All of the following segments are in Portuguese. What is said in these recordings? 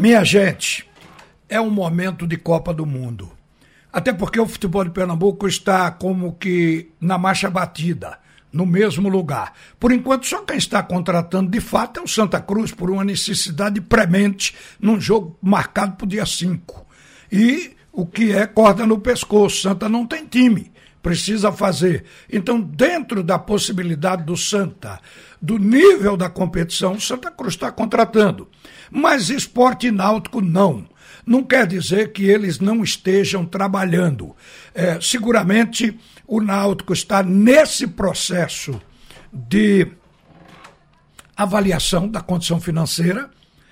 Minha gente, é um momento de Copa do Mundo. Até porque o futebol de Pernambuco está como que na marcha batida, no mesmo lugar. Por enquanto, só quem está contratando de fato é o Santa Cruz, por uma necessidade premente num jogo marcado para o dia 5. E o que é corda no pescoço. Santa não tem time precisa fazer. Então, dentro da possibilidade do Santa, do nível da competição, o Santa Cruz está contratando. Mas esporte náutico não. Não quer dizer que eles não estejam trabalhando. É, seguramente o Náutico está nesse processo de avaliação da condição financeira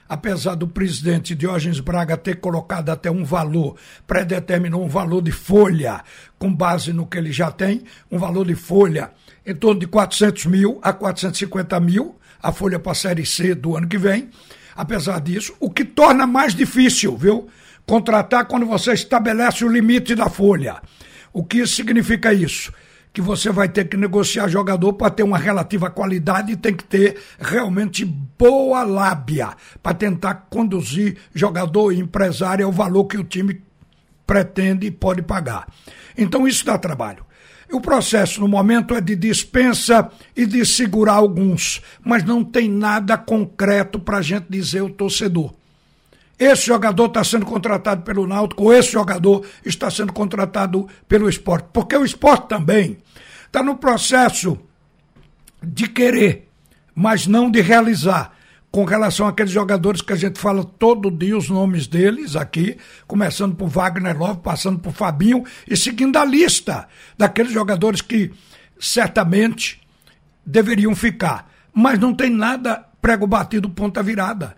apesar do presidente Diógenes Braga ter colocado até um valor, predeterminou um valor de folha, com base no que ele já tem, um valor de folha em torno de 400 mil a 450 mil, a folha para a Série C do ano que vem. Apesar disso, o que torna mais difícil, viu? Contratar quando você estabelece o limite da folha. O que significa isso? Que você vai ter que negociar jogador para ter uma relativa qualidade e tem que ter realmente boa lábia para tentar conduzir jogador e empresário ao valor que o time pretende e pode pagar. Então isso dá trabalho. O processo no momento é de dispensa e de segurar alguns, mas não tem nada concreto para a gente dizer o torcedor. Esse jogador está sendo contratado pelo Náutico, esse jogador está sendo contratado pelo esporte. Porque o esporte também está no processo de querer, mas não de realizar. Com relação àqueles jogadores que a gente fala todo dia os nomes deles aqui, começando por Wagner Love, passando por Fabinho e seguindo a lista daqueles jogadores que certamente deveriam ficar. Mas não tem nada prego batido, ponta virada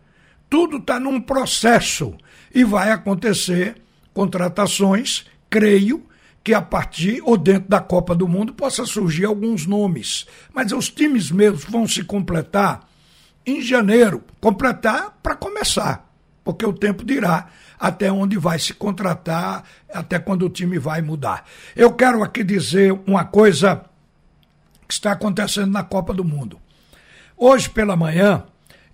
tudo está num processo e vai acontecer contratações, creio que a partir ou dentro da Copa do Mundo possa surgir alguns nomes. Mas os times mesmos vão se completar em janeiro completar para começar, porque o tempo dirá até onde vai se contratar, até quando o time vai mudar. Eu quero aqui dizer uma coisa que está acontecendo na Copa do Mundo. Hoje pela manhã,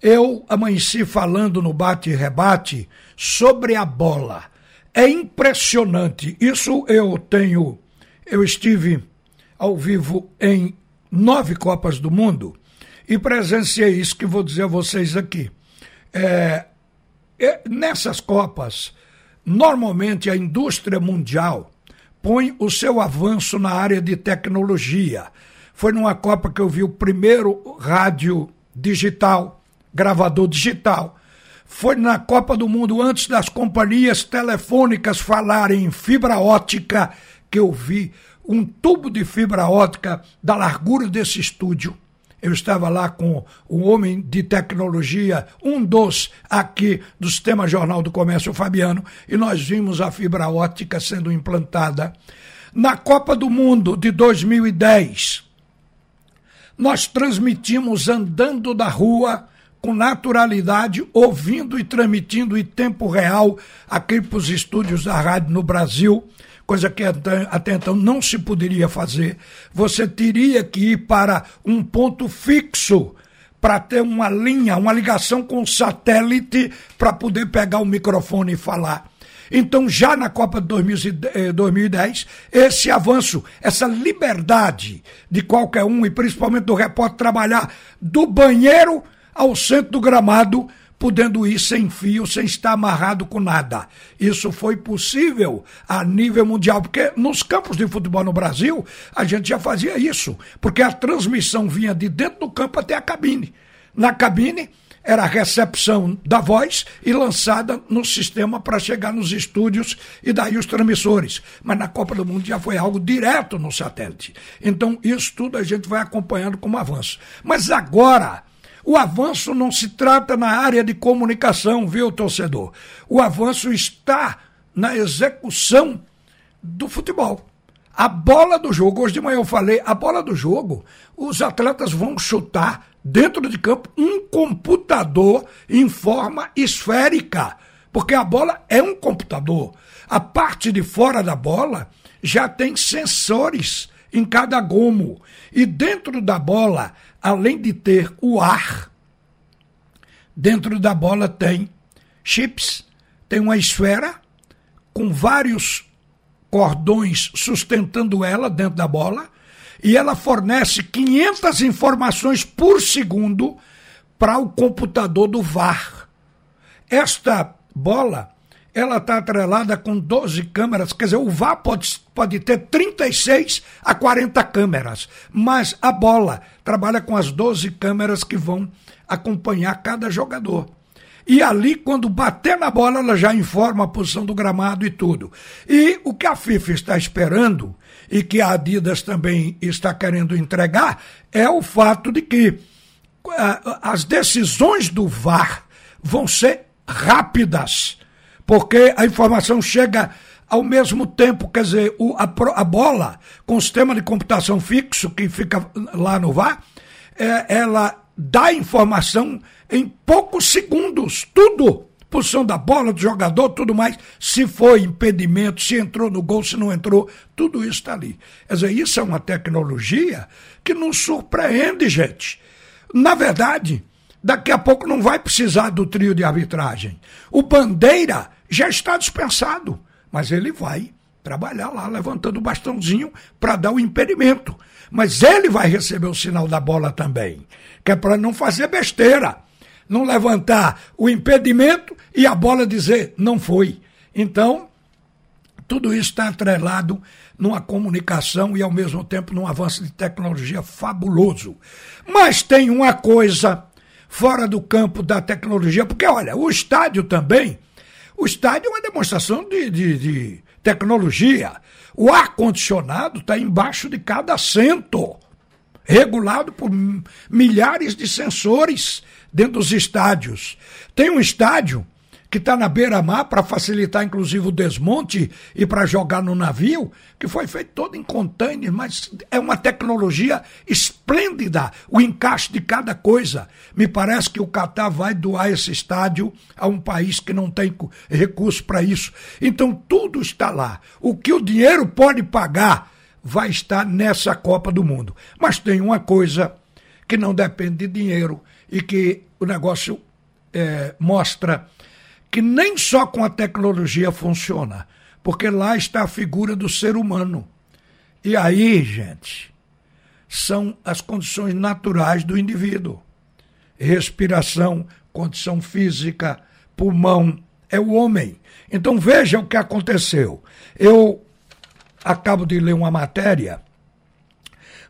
eu amanheci falando no bate e rebate sobre a bola. É impressionante. Isso eu tenho. Eu estive ao vivo em nove Copas do Mundo e presenciei isso que vou dizer a vocês aqui. É, é, nessas Copas, normalmente a indústria mundial põe o seu avanço na área de tecnologia. Foi numa Copa que eu vi o primeiro rádio digital gravador digital. Foi na Copa do Mundo, antes das companhias telefônicas falarem em fibra ótica, que eu vi um tubo de fibra ótica da largura desse estúdio. Eu estava lá com o homem de tecnologia, um dos aqui do Sistema Jornal do Comércio, Fabiano, e nós vimos a fibra ótica sendo implantada. Na Copa do Mundo de 2010, nós transmitimos andando da rua com naturalidade, ouvindo e transmitindo em tempo real aqui para os estúdios da rádio no Brasil, coisa que até então não se poderia fazer. Você teria que ir para um ponto fixo para ter uma linha, uma ligação com satélite para poder pegar o microfone e falar. Então, já na Copa de 2010, eh, esse avanço, essa liberdade de qualquer um, e principalmente do repórter, trabalhar do banheiro ao centro do gramado, podendo ir sem fio, sem estar amarrado com nada. Isso foi possível a nível mundial, porque nos campos de futebol no Brasil, a gente já fazia isso, porque a transmissão vinha de dentro do campo até a cabine. Na cabine, era a recepção da voz e lançada no sistema para chegar nos estúdios e daí os transmissores. Mas na Copa do Mundo já foi algo direto no satélite. Então, isso tudo a gente vai acompanhando como avanço. Mas agora, o avanço não se trata na área de comunicação, viu, torcedor? O avanço está na execução do futebol. A bola do jogo, hoje de manhã eu falei, a bola do jogo, os atletas vão chutar dentro de campo um computador em forma esférica, porque a bola é um computador. A parte de fora da bola já tem sensores em cada gomo. E dentro da bola além de ter o ar, dentro da bola tem chips, tem uma esfera com vários cordões sustentando ela dentro da bola e ela fornece 500 informações por segundo para o computador do VAR. Esta bola, ela está atrelada com 12 câmeras, quer dizer, o VAR pode, pode ter 36 a 40 câmeras, mas a bola trabalha com as 12 câmeras que vão acompanhar cada jogador. E ali, quando bater na bola, ela já informa a posição do gramado e tudo. E o que a FIFA está esperando, e que a Adidas também está querendo entregar, é o fato de que uh, as decisões do VAR vão ser rápidas, porque a informação chega ao mesmo tempo, quer dizer, o, a, a, bola com o sistema de computação fixo que fica lá no VAR, é, ela dá informação em poucos segundos, tudo. Posição da bola, do jogador, tudo mais. Se foi impedimento, se entrou no gol, se não entrou, tudo isso está ali. Quer dizer, isso é uma tecnologia que nos surpreende, gente. Na verdade, daqui a pouco não vai precisar do trio de arbitragem. O Bandeira já está dispensado, mas ele vai trabalhar lá, levantando o bastãozinho para dar o impedimento. Mas ele vai receber o sinal da bola também, que é para não fazer besteira não levantar o impedimento e a bola dizer não foi. Então, tudo isso está atrelado numa comunicação e ao mesmo tempo num avanço de tecnologia fabuloso. Mas tem uma coisa fora do campo da tecnologia, porque olha, o estádio também, o estádio é uma demonstração de, de, de tecnologia. O ar-condicionado está embaixo de cada assento, regulado por milhares de sensores dentro dos estádios. Tem um estádio que está na beira-mar para facilitar inclusive o desmonte e para jogar no navio, que foi feito todo em container, mas é uma tecnologia esplêndida, o encaixe de cada coisa. Me parece que o Catar vai doar esse estádio a um país que não tem recurso para isso. Então tudo está lá. O que o dinheiro pode pagar vai estar nessa Copa do Mundo. Mas tem uma coisa que não depende de dinheiro e que o negócio é, mostra que nem só com a tecnologia funciona, porque lá está a figura do ser humano. E aí, gente, são as condições naturais do indivíduo: respiração, condição física, pulmão, é o homem. Então veja o que aconteceu. Eu acabo de ler uma matéria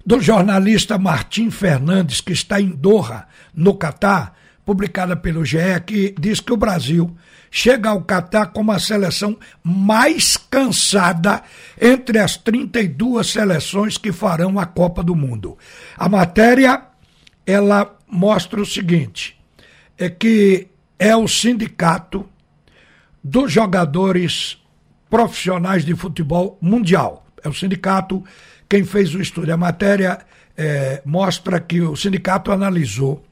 do jornalista Martim Fernandes, que está em Doha, no Catar, publicada pelo GE, que diz que o Brasil chega ao Catar como a seleção mais cansada entre as 32 seleções que farão a Copa do Mundo. A matéria ela mostra o seguinte: é que é o sindicato dos jogadores profissionais de futebol mundial. É o sindicato quem fez o estudo. A matéria é, mostra que o sindicato analisou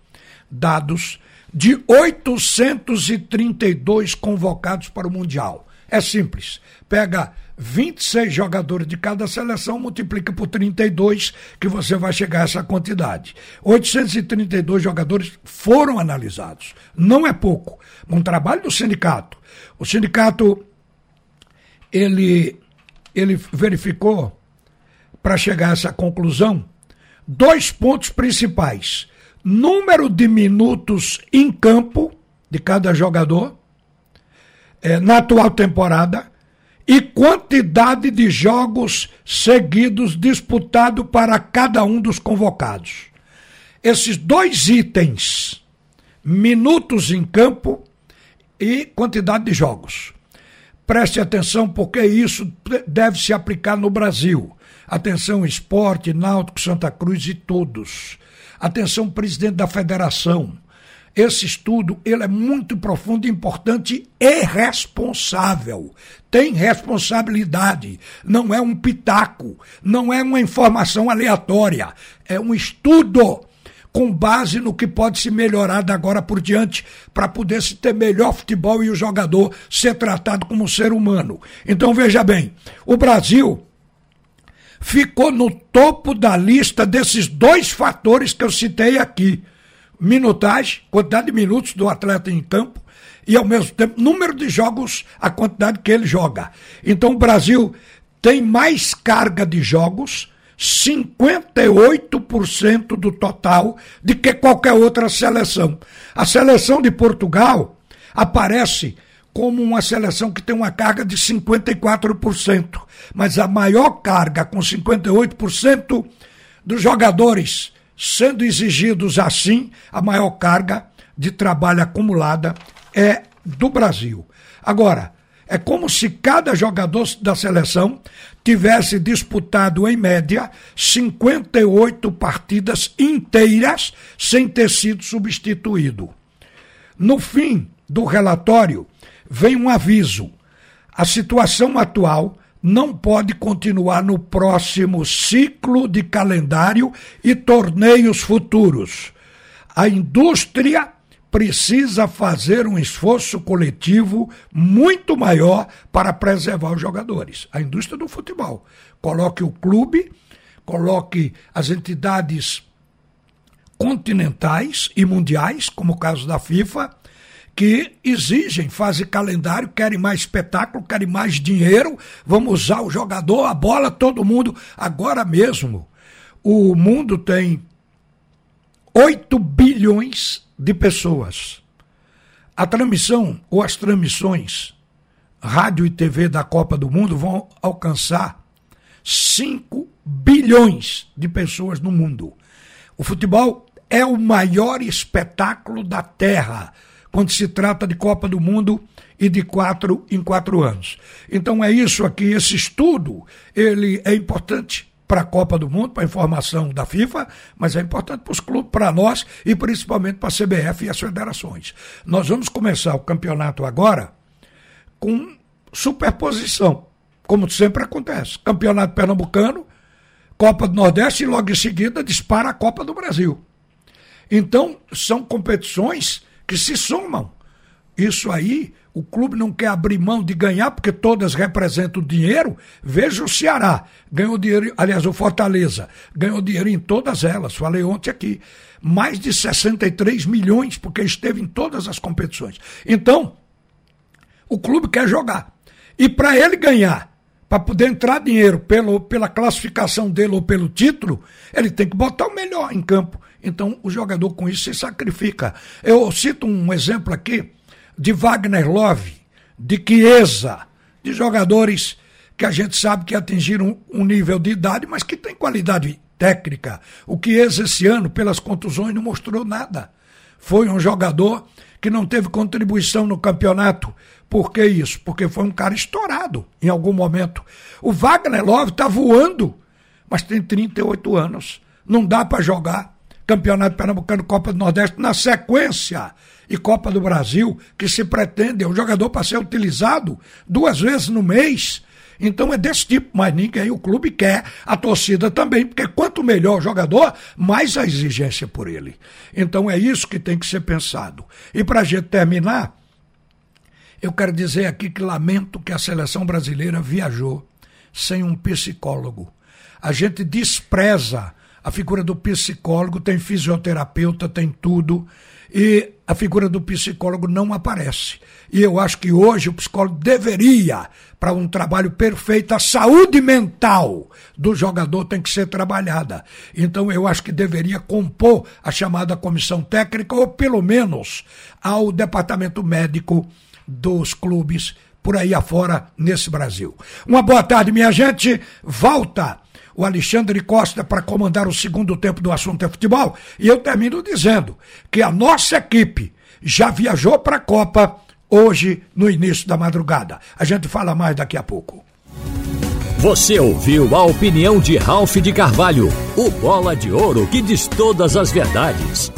dados de 832 convocados para o Mundial. É simples. Pega 26 jogadores de cada seleção, multiplica por 32, que você vai chegar a essa quantidade. 832 jogadores foram analisados. Não é pouco. Um trabalho do sindicato. O sindicato ele, ele verificou para chegar a essa conclusão, dois pontos principais: número de minutos em campo de cada jogador é, na atual temporada e quantidade de jogos seguidos disputado para cada um dos convocados. Esses dois itens, minutos em campo e quantidade de jogos. Preste atenção porque isso deve se aplicar no Brasil. Atenção Esporte, Náutico, Santa Cruz e todos. Atenção presidente da federação. Esse estudo ele é muito profundo, importante e responsável. Tem responsabilidade. Não é um pitaco, não é uma informação aleatória. É um estudo com base no que pode se melhorar da agora por diante para poder se ter melhor futebol e o jogador ser tratado como um ser humano. Então veja bem, o Brasil ficou no topo da lista desses dois fatores que eu citei aqui. minutagem, quantidade de minutos do atleta em campo e ao mesmo tempo número de jogos, a quantidade que ele joga. Então o Brasil tem mais carga de jogos, 58% do total, de que qualquer outra seleção. A seleção de Portugal aparece como uma seleção que tem uma carga de 54%, mas a maior carga, com 58% dos jogadores sendo exigidos assim, a maior carga de trabalho acumulada é do Brasil. Agora, é como se cada jogador da seleção tivesse disputado, em média, 58 partidas inteiras sem ter sido substituído. No fim do relatório, vem um aviso: a situação atual não pode continuar no próximo ciclo de calendário e torneios futuros. A indústria precisa fazer um esforço coletivo muito maior para preservar os jogadores. A indústria do futebol. Coloque o clube, coloque as entidades continentais e mundiais, como o caso da FIFA, que exigem, fazem calendário, querem mais espetáculo, querem mais dinheiro, vamos usar o jogador, a bola, todo mundo. Agora mesmo, o mundo tem 8 bilhões de pessoas. A transmissão ou as transmissões, rádio e TV da Copa do Mundo vão alcançar 5 bilhões de pessoas no mundo. O futebol é o maior espetáculo da Terra quando se trata de Copa do Mundo e de quatro em quatro anos. Então é isso aqui, esse estudo, ele é importante para a Copa do Mundo, para a informação da FIFA, mas é importante para os clubes, para nós e principalmente para a CBF e as federações. Nós vamos começar o campeonato agora com superposição, como sempre acontece. Campeonato Pernambucano, Copa do Nordeste e logo em seguida dispara a Copa do Brasil. Então, são competições que se somam. Isso aí, o clube não quer abrir mão de ganhar, porque todas representam dinheiro. Veja o Ceará, ganhou dinheiro, aliás, o Fortaleza, ganhou dinheiro em todas elas. Falei ontem aqui. Mais de 63 milhões, porque esteve em todas as competições. Então, o clube quer jogar. E para ele ganhar, para poder entrar dinheiro pelo, pela classificação dele ou pelo título, ele tem que botar o melhor em campo. Então, o jogador com isso se sacrifica. Eu cito um exemplo aqui de Wagner Love, de Chiesa, de jogadores que a gente sabe que atingiram um nível de idade, mas que tem qualidade técnica. O Chiesa esse ano, pelas contusões, não mostrou nada. Foi um jogador que não teve contribuição no campeonato. Por que isso? Porque foi um cara estourado em algum momento. O Wagner Love está voando, mas tem 38 anos. Não dá para jogar Campeonato Pernambucano, Copa do Nordeste na sequência e Copa do Brasil, que se pretende, é um jogador para ser utilizado duas vezes no mês. Então é desse tipo, mas ninguém, o clube quer, a torcida também, porque quanto melhor o jogador, mais a exigência por ele. Então é isso que tem que ser pensado. E para a gente terminar, eu quero dizer aqui que lamento que a seleção brasileira viajou sem um psicólogo. A gente despreza a figura do psicólogo, tem fisioterapeuta, tem tudo e a figura do psicólogo não aparece. E eu acho que hoje o psicólogo deveria, para um trabalho perfeito, a saúde mental do jogador tem que ser trabalhada. Então eu acho que deveria compor a chamada comissão técnica, ou pelo menos ao departamento médico dos clubes por aí afora nesse Brasil. Uma boa tarde, minha gente. Volta o Alexandre Costa para comandar o segundo tempo do assunto é futebol. E eu termino dizendo que a nossa equipe já viajou para a Copa hoje no início da madrugada. A gente fala mais daqui a pouco. Você ouviu a opinião de Ralph de Carvalho, o bola de ouro que diz todas as verdades.